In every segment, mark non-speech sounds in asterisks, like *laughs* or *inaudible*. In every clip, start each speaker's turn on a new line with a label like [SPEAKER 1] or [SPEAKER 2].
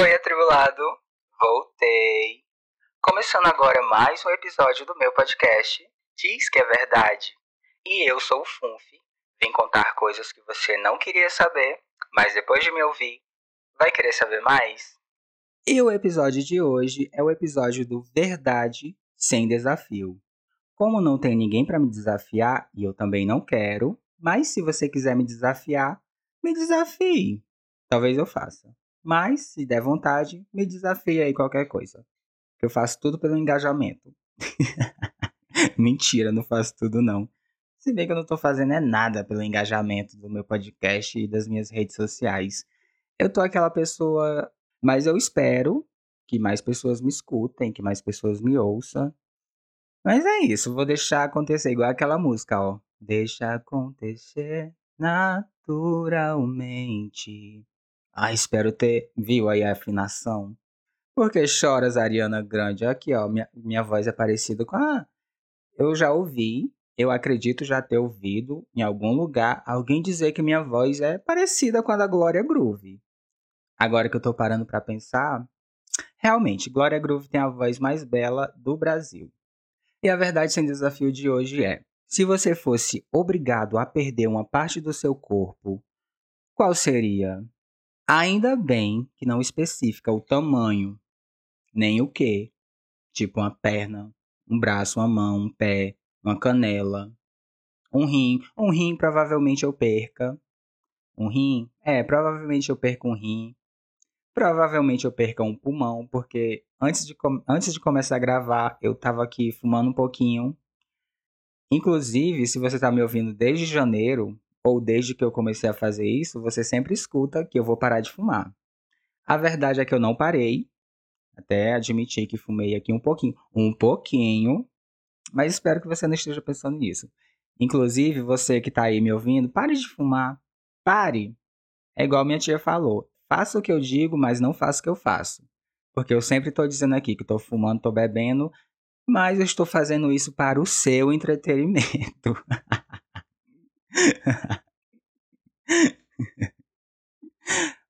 [SPEAKER 1] Oi, atribulado! Voltei! Começando agora mais um episódio do meu podcast Diz que é Verdade. E eu sou o Funf. Vim contar coisas que você não queria saber, mas depois de me ouvir, vai querer saber mais? E o episódio de hoje é o episódio do Verdade sem Desafio. Como não tem ninguém para me desafiar e eu também não quero, mas se você quiser me desafiar, me desafie. Talvez eu faça. Mas, se der vontade, me desafie aí qualquer coisa. Eu faço tudo pelo engajamento. *laughs* Mentira, não faço tudo não. Se bem que eu não tô fazendo é nada pelo engajamento do meu podcast e das minhas redes sociais. Eu tô aquela pessoa, mas eu espero que mais pessoas me escutem, que mais pessoas me ouçam. Mas é isso, vou deixar acontecer igual aquela música, ó. Deixa acontecer naturalmente. Ah, espero ter. Viu aí a afinação? Por que choras, Ariana Grande? Aqui, ó, minha, minha voz é parecida com. Ah, eu já ouvi, eu acredito já ter ouvido em algum lugar alguém dizer que minha voz é parecida com a da Glória Groove. Agora que eu tô parando para pensar, realmente, Glória Groove tem a voz mais bela do Brasil. E a verdade sem desafio de hoje é: se você fosse obrigado a perder uma parte do seu corpo, qual seria? Ainda bem que não especifica o tamanho, nem o que. Tipo uma perna, um braço, uma mão, um pé, uma canela, um rim. Um rim provavelmente eu perca. Um rim? É, provavelmente eu perco um rim. Provavelmente eu perca um pulmão, porque antes de, antes de começar a gravar, eu tava aqui fumando um pouquinho. Inclusive, se você tá me ouvindo desde janeiro, ou desde que eu comecei a fazer isso, você sempre escuta que eu vou parar de fumar. A verdade é que eu não parei, até admiti que fumei aqui um pouquinho, um pouquinho, mas espero que você não esteja pensando nisso. Inclusive, você que está aí me ouvindo, pare de fumar. Pare. É igual minha tia falou. Faça o que eu digo, mas não faça o que eu faço. Porque eu sempre estou dizendo aqui que estou fumando, estou bebendo, mas eu estou fazendo isso para o seu entretenimento. *laughs*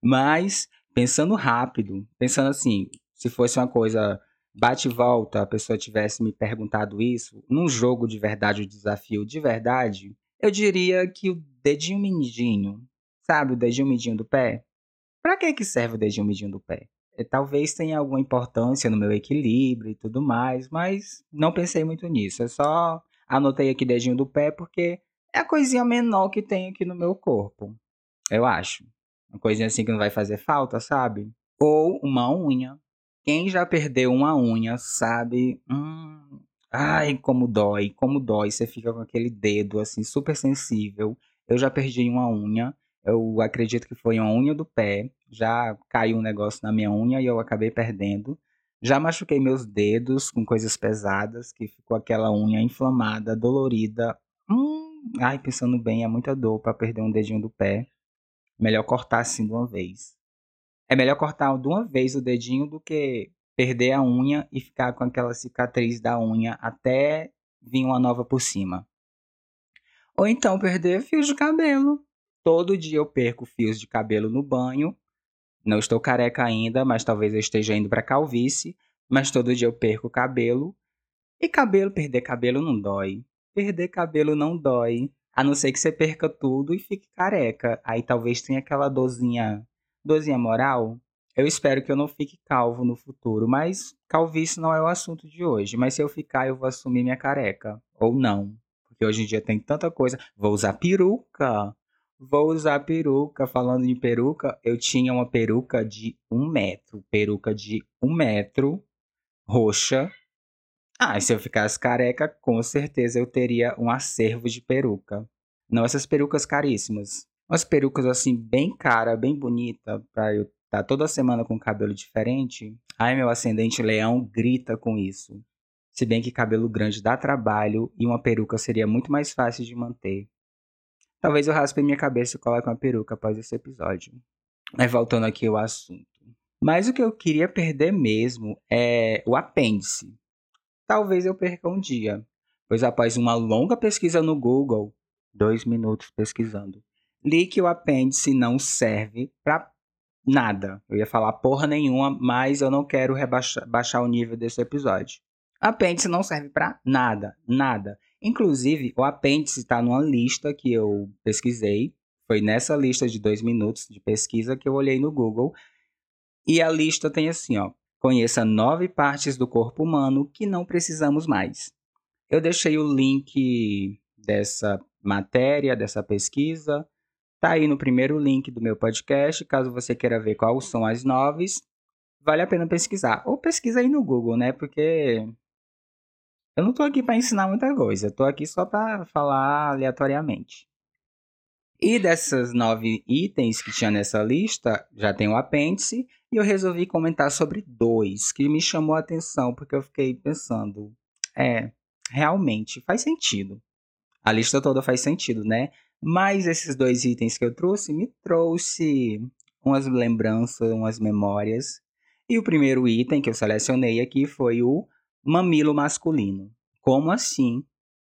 [SPEAKER 1] Mas, pensando rápido, pensando assim, se fosse uma coisa bate e volta, a pessoa tivesse me perguntado isso, num jogo de verdade, o desafio de verdade, eu diria que o dedinho mindinho, sabe o dedinho mindinho do pé? Para que que serve o dedinho mindinho do pé? É, talvez tenha alguma importância no meu equilíbrio e tudo mais, mas não pensei muito nisso. Eu só anotei aqui dedinho do pé porque é a coisinha menor que tem aqui no meu corpo. Eu acho. Uma coisinha assim que não vai fazer falta, sabe? Ou uma unha. Quem já perdeu uma unha sabe. Hum, ai, como dói, como dói. Você fica com aquele dedo assim, super sensível. Eu já perdi uma unha. Eu acredito que foi uma unha do pé. Já caiu um negócio na minha unha e eu acabei perdendo. Já machuquei meus dedos com coisas pesadas, que ficou aquela unha inflamada, dolorida. Ai, pensando bem, é muita dor para perder um dedinho do pé. Melhor cortar assim de uma vez. É melhor cortar de uma vez o dedinho do que perder a unha e ficar com aquela cicatriz da unha até vir uma nova por cima. Ou então perder fios de cabelo. Todo dia eu perco fios de cabelo no banho. Não estou careca ainda, mas talvez eu esteja indo para calvície. Mas todo dia eu perco cabelo. E cabelo, perder cabelo não dói. Perder cabelo não dói. A não ser que você perca tudo e fique careca. Aí talvez tenha aquela dorzinha, dorzinha moral. Eu espero que eu não fique calvo no futuro, mas calvície não é o assunto de hoje. Mas se eu ficar, eu vou assumir minha careca. Ou não. Porque hoje em dia tem tanta coisa. Vou usar peruca. Vou usar peruca. Falando em peruca, eu tinha uma peruca de um metro. Peruca de um metro, roxa, ah, e se eu ficasse careca, com certeza eu teria um acervo de peruca. Não essas perucas caríssimas. Umas perucas assim, bem cara, bem bonita, pra eu estar tá toda semana com cabelo diferente. Ai, meu ascendente leão grita com isso. Se bem que cabelo grande dá trabalho e uma peruca seria muito mais fácil de manter. Talvez eu raspe minha cabeça e coloque uma peruca após esse episódio. Mas voltando aqui ao assunto. Mas o que eu queria perder mesmo é o apêndice talvez eu perca um dia, pois após uma longa pesquisa no Google, dois minutos pesquisando, li que o apêndice não serve para nada. Eu ia falar porra nenhuma, mas eu não quero rebaixar, baixar o nível desse episódio. Apêndice não serve para nada, nada. Inclusive, o apêndice está numa lista que eu pesquisei. Foi nessa lista de dois minutos de pesquisa que eu olhei no Google. E a lista tem assim, ó. Conheça nove partes do corpo humano que não precisamos mais. Eu deixei o link dessa matéria, dessa pesquisa. Tá aí no primeiro link do meu podcast, caso você queira ver quais são as nove. Vale a pena pesquisar. Ou pesquisa aí no Google, né? Porque eu não tô aqui para ensinar muita coisa, eu tô aqui só para falar aleatoriamente. E dessas nove itens que tinha nessa lista, já tem o apêndice, e eu resolvi comentar sobre dois que me chamou a atenção, porque eu fiquei pensando, é, realmente faz sentido. A lista toda faz sentido, né? Mas esses dois itens que eu trouxe me trouxe umas lembranças, umas memórias. E o primeiro item que eu selecionei aqui foi o Mamilo masculino. Como assim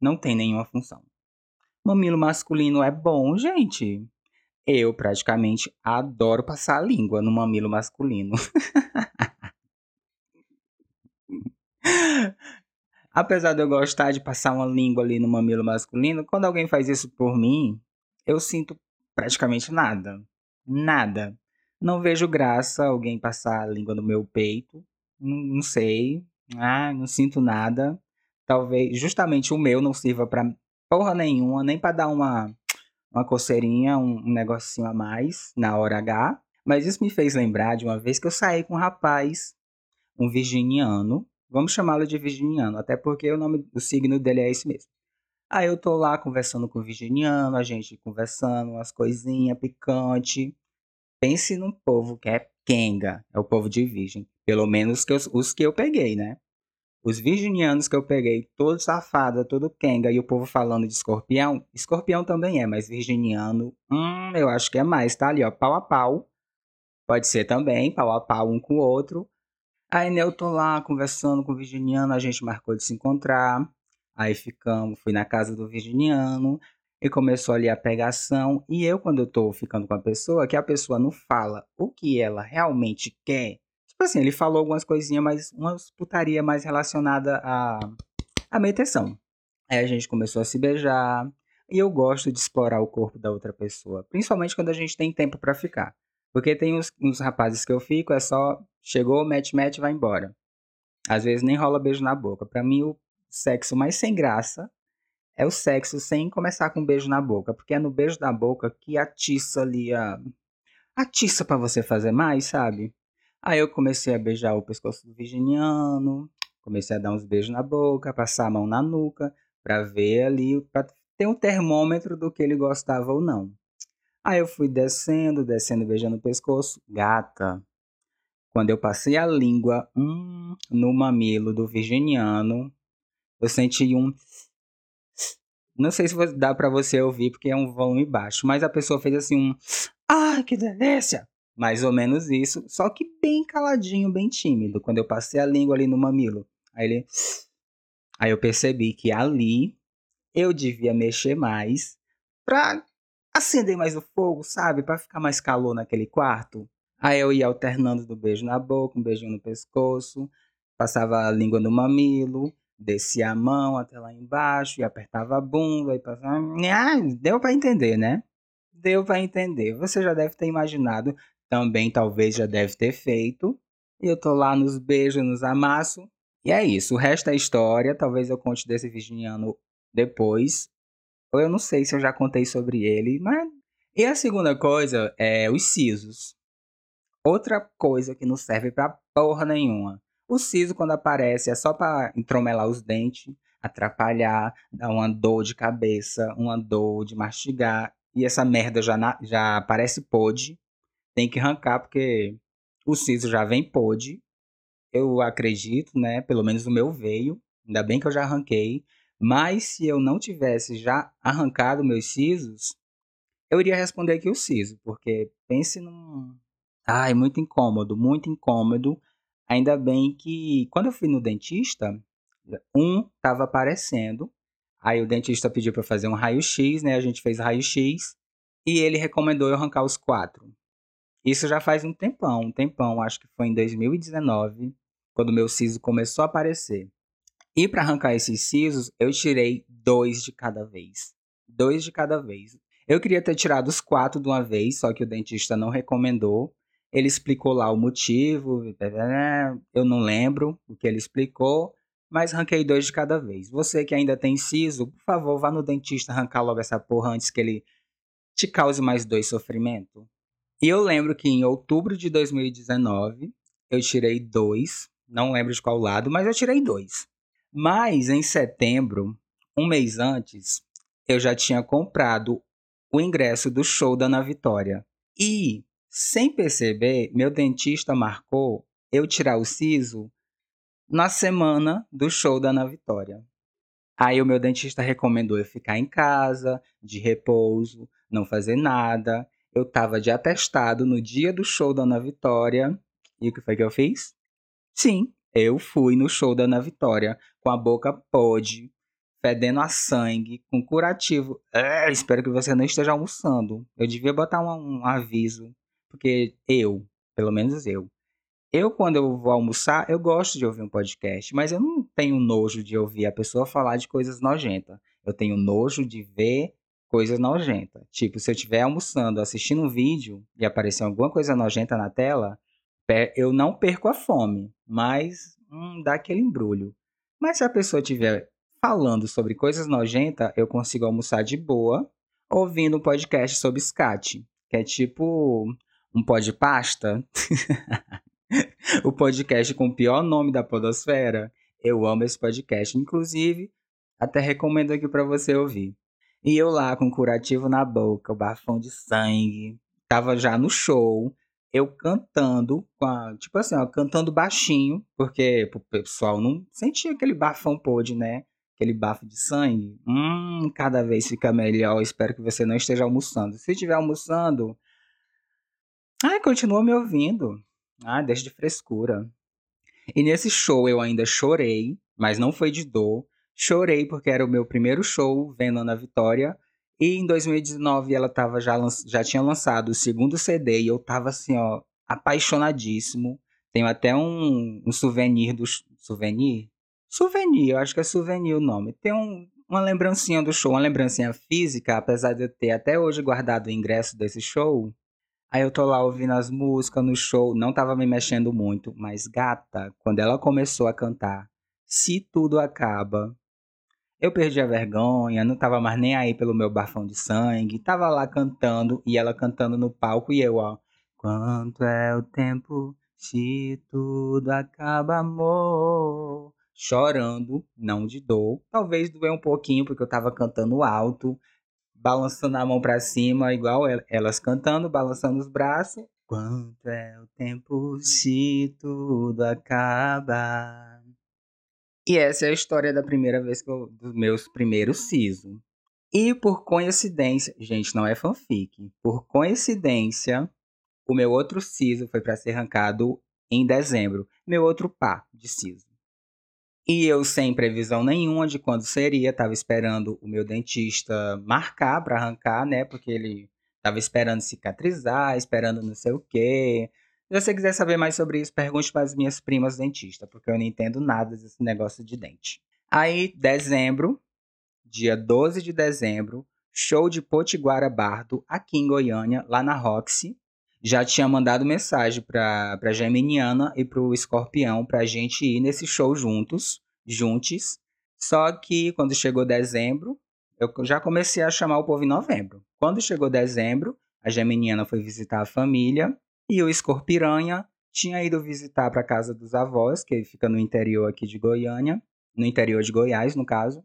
[SPEAKER 1] não tem nenhuma função? Mamilo masculino é bom, gente. Eu praticamente adoro passar a língua no mamilo masculino. *laughs* Apesar de eu gostar de passar uma língua ali no mamilo masculino, quando alguém faz isso por mim, eu sinto praticamente nada. Nada. Não vejo graça alguém passar a língua no meu peito. Não, não sei. Ah, não sinto nada. Talvez justamente o meu não sirva para porra nenhuma, nem para dar uma uma coceirinha, um, um negocinho a mais na hora H. Mas isso me fez lembrar de uma vez que eu saí com um rapaz, um virginiano. Vamos chamá-lo de virginiano, até porque o nome, o signo dele é esse mesmo. Aí eu tô lá conversando com o virginiano, a gente conversando, umas coisinhas picante. Pense num povo que é Kenga, é o povo de virgem. Pelo menos que os, os que eu peguei, né? Os virginianos que eu peguei, todo safado, todo Kenga, e o povo falando de escorpião. Escorpião também é, mas virginiano, hum, eu acho que é mais, tá ali, ó, pau a pau. Pode ser também, pau a pau um com o outro. Aí né, eu tô lá conversando com o virginiano, a gente marcou de se encontrar. Aí ficamos, fui na casa do virginiano e começou ali a pegação. E eu, quando eu tô ficando com a pessoa, que a pessoa não fala o que ela realmente quer. Tipo assim, ele falou algumas coisinhas, mas umas putaria mais relacionada à, à meditação. Aí a gente começou a se beijar. E eu gosto de explorar o corpo da outra pessoa, principalmente quando a gente tem tempo para ficar. Porque tem uns, uns rapazes que eu fico, é só chegou, mete, mete, vai embora. Às vezes nem rola beijo na boca. Para mim, o sexo mais sem graça é o sexo sem começar com um beijo na boca, porque é no beijo na boca que atiça ali a atiça para você fazer mais, sabe? Aí eu comecei a beijar o pescoço do virginiano, comecei a dar uns beijos na boca, passar a mão na nuca, para ver ali, para ter um termômetro do que ele gostava ou não. Aí eu fui descendo, descendo, beijando o pescoço. Gata, quando eu passei a língua hum, no mamilo do virginiano, eu senti um. Não sei se dá para você ouvir porque é um volume baixo, mas a pessoa fez assim um. Ah, que delícia! Mais ou menos isso, só que bem caladinho, bem tímido. Quando eu passei a língua ali no mamilo, aí ele. *sniffs* Aí eu percebi que ali eu devia mexer mais pra acender mais o fogo, sabe? Para ficar mais calor naquele quarto. Aí eu ia alternando do beijo na boca, um beijinho no pescoço, passava a língua no mamilo, descia a mão até lá embaixo e apertava a bunda e passava. Ah, deu para entender, né? Deu para entender. Você já deve ter imaginado, também talvez já deve ter feito. E eu tô lá nos beijos, nos amassos. E é isso. O resto é história. Talvez eu conte desse virginiano depois. Ou eu não sei se eu já contei sobre ele, mas. E a segunda coisa é os sisos. Outra coisa que não serve pra porra nenhuma. O siso, quando aparece, é só para entromelar os dentes, atrapalhar, dar uma dor de cabeça, uma dor de mastigar. E essa merda já, na, já parece pode. Tem que arrancar, porque o siso já vem pode. Eu acredito, né? Pelo menos o meu veio. Ainda bem que eu já arranquei. Mas se eu não tivesse já arrancado meus sisos, eu iria responder que o siso, porque pense num. Ai, muito incômodo, muito incômodo Ainda bem que quando eu fui no dentista, um estava aparecendo. Aí o dentista pediu para fazer um raio-x, né? A gente fez raio-x e ele recomendou eu arrancar os quatro. Isso já faz um tempão, um tempão, acho que foi em 2019, quando meu siso começou a aparecer. E para arrancar esses sisos, eu tirei dois de cada vez. Dois de cada vez. Eu queria ter tirado os quatro de uma vez, só que o dentista não recomendou. Ele explicou lá o motivo, eu não lembro o que ele explicou, mas ranquei dois de cada vez. Você que ainda tem siso, por favor, vá no dentista arrancar logo essa porra antes que ele te cause mais dois sofrimento. E eu lembro que em outubro de 2019 eu tirei dois, não lembro de qual lado, mas eu tirei dois. Mas em setembro, um mês antes, eu já tinha comprado o ingresso do show da Ana Vitória. E, sem perceber, meu dentista marcou eu tirar o siso na semana do show da Ana Vitória. Aí o meu dentista recomendou eu ficar em casa, de repouso, não fazer nada. Eu tava de atestado no dia do show da Ana Vitória. E o que foi que eu fiz? Sim, eu fui no show da Ana Vitória com a boca podre, fedendo a sangue, com curativo. É, espero que você não esteja almoçando. Eu devia botar um, um aviso, porque eu, pelo menos eu, eu, quando eu vou almoçar, eu gosto de ouvir um podcast, mas eu não tenho nojo de ouvir a pessoa falar de coisas nojentas. Eu tenho nojo de ver coisas nojentas. Tipo, se eu estiver almoçando, assistindo um vídeo e aparecer alguma coisa nojenta na tela, eu não perco a fome, mas hum, dá aquele embrulho. Mas se a pessoa estiver falando sobre coisas nojentas, eu consigo almoçar de boa, ouvindo um podcast sobre scat, que é tipo um pó de pasta. *laughs* o podcast com o pior nome da podosfera. Eu amo esse podcast, inclusive, até recomendo aqui para você ouvir. E eu lá com curativo na boca, o bafão de sangue, tava já no show, eu cantando, com a, tipo assim, ó, cantando baixinho, porque o pessoal não sentia aquele bafão podre, né? Aquele bafo de sangue. Hum, cada vez fica melhor. Espero que você não esteja almoçando. Se estiver almoçando, ai, continua me ouvindo. Ah, deixa de frescura. E nesse show eu ainda chorei, mas não foi de dor. Chorei porque era o meu primeiro show vendo Ana Vitória. E em 2019 ela tava já, já tinha lançado o segundo CD e eu tava assim, ó, apaixonadíssimo. Tenho até um, um souvenir do. Souvenir? Souvenir, eu acho que é souvenir o nome. Tem um, uma lembrancinha do show, uma lembrancinha física, apesar de eu ter até hoje guardado o ingresso desse show. Aí eu tô lá ouvindo as músicas no show, não tava me mexendo muito, mas gata, quando ela começou a cantar Se Tudo Acaba, eu perdi a vergonha, não tava mais nem aí pelo meu bafão de sangue, tava lá cantando e ela cantando no palco e eu, ó. Quanto é o tempo se tudo acaba, amor? Chorando, não de dor. Talvez doer um pouquinho porque eu tava cantando alto, balançando a mão para cima, igual elas cantando, balançando os braços. Quanto é o tempo se tudo acaba? E essa é a história da primeira vez que eu, dos meus primeiros siso. E por coincidência, gente, não é fanfic. Por coincidência, o meu outro siso foi para ser arrancado em dezembro. Meu outro pá de siso. E eu, sem previsão nenhuma de quando seria, estava esperando o meu dentista marcar para arrancar, né? Porque ele estava esperando cicatrizar, esperando não sei o quê. Se você quiser saber mais sobre isso, pergunte para as minhas primas dentistas, porque eu não entendo nada desse negócio de dente. Aí, dezembro, dia 12 de dezembro, show de Potiguara Bardo, aqui em Goiânia, lá na Roxy. Já tinha mandado mensagem para a Geminiana e para o Escorpião para a gente ir nesse show juntos juntos. Só que quando chegou dezembro, eu já comecei a chamar o povo em novembro. Quando chegou dezembro, a Geminiana foi visitar a família e o Escorpiranha tinha ido visitar para casa dos avós, que fica no interior aqui de Goiânia, no interior de Goiás, no caso.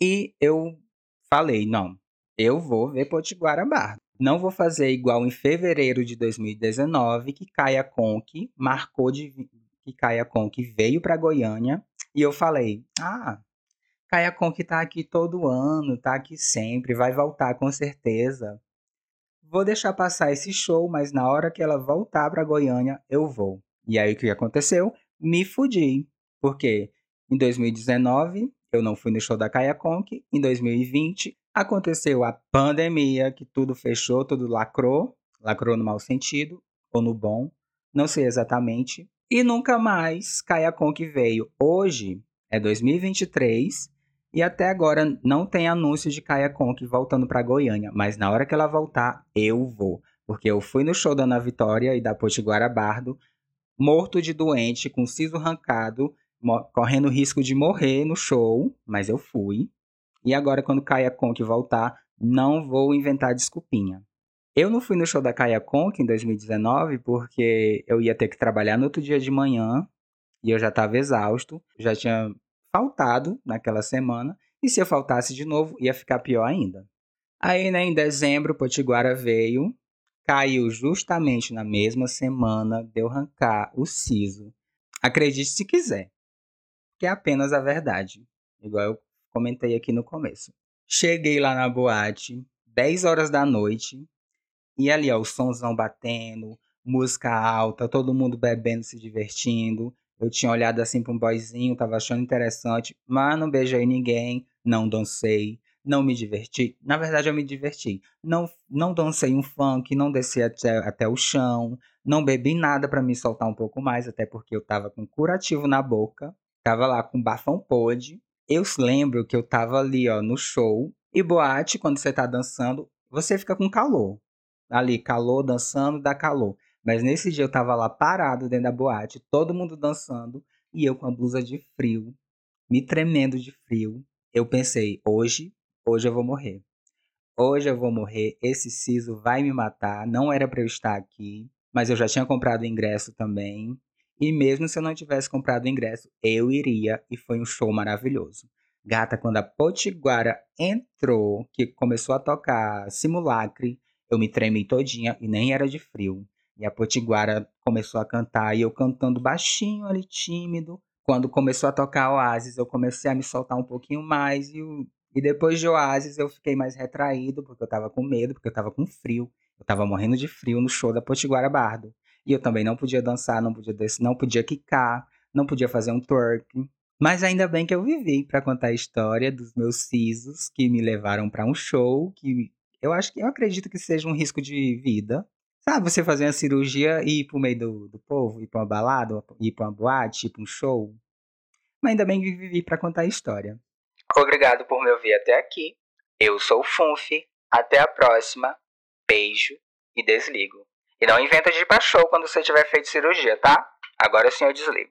[SPEAKER 1] E eu falei, não, eu vou ver Potiguara. Não vou fazer igual em fevereiro de 2019, que Caia Conk marcou de que Caia Conk veio para Goiânia e eu falei: ah, Caia Conk tá aqui todo ano, tá aqui sempre, vai voltar com certeza. Vou deixar passar esse show, mas na hora que ela voltar para Goiânia, eu vou. E aí o que aconteceu? Me fudi. Porque em 2019 eu não fui no show da Caia Conk, em 2020 aconteceu a pandemia, que tudo fechou, tudo lacrou, lacrou no mau sentido. ou no bom, não sei exatamente. E nunca mais Kaia Conk veio. Hoje é 2023 e até agora não tem anúncio de Kaia Conk voltando para Goiânia, mas na hora que ela voltar, eu vou. Porque eu fui no show da Ana Vitória e da Potiguara Bardo, morto de doente, com siso arrancado, correndo risco de morrer no show, mas eu fui. E agora, quando Kaia Conk voltar, não vou inventar desculpinha. Eu não fui no show da Kaia Conk em 2019 porque eu ia ter que trabalhar no outro dia de manhã e eu já estava exausto, já tinha faltado naquela semana, e se eu faltasse de novo, ia ficar pior ainda. Aí, né, em dezembro, Potiguara veio, caiu justamente na mesma semana de eu arrancar o siso. Acredite se quiser, que é apenas a verdade, igual eu comentei aqui no começo. Cheguei lá na boate, 10 horas da noite, e ali, ó, o somzão batendo, música alta, todo mundo bebendo, se divertindo. Eu tinha olhado assim para um boyzinho, tava achando interessante, mas não beijei ninguém, não dancei, não me diverti. Na verdade, eu me diverti. Não, não dancei um funk, não desci até, até o chão, não bebi nada para me soltar um pouco mais, até porque eu tava com curativo na boca, tava lá com bafão pôde. Eu lembro que eu tava ali, ó, no show. E boate, quando você tá dançando, você fica com calor. Ali, calor, dançando, dá calor. Mas nesse dia eu tava lá parado dentro da boate, todo mundo dançando e eu com a blusa de frio, me tremendo de frio. Eu pensei, hoje, hoje eu vou morrer. Hoje eu vou morrer, esse siso vai me matar, não era para eu estar aqui, mas eu já tinha comprado o ingresso também. E mesmo se eu não tivesse comprado o ingresso, eu iria e foi um show maravilhoso. Gata, quando a Potiguara entrou, que começou a tocar Simulacre, eu me tremi todinha e nem era de frio. E a Potiguara começou a cantar e eu cantando baixinho ali, tímido. Quando começou a tocar Oasis, eu comecei a me soltar um pouquinho mais. E, e depois de Oasis, eu fiquei mais retraído, porque eu tava com medo, porque eu tava com frio. Eu tava morrendo de frio no show da Potiguara Bardo. E eu também não podia dançar, não podia não podia quicar, não podia fazer um twerk. Mas ainda bem que eu vivi para contar a história dos meus sisos que me levaram para um show que eu acho que eu acredito que seja um risco de vida, Sabe, você fazer uma cirurgia e ir pro meio do, do povo, ir pra uma balada, ir pra uma boate, ir pra um show. Mas ainda bem que vivi pra contar a história. Obrigado por me ouvir até aqui. Eu sou o Funf. Até a próxima. Beijo e desligo. E não inventa de ir pra show quando você tiver feito cirurgia, tá? Agora sim eu desligo.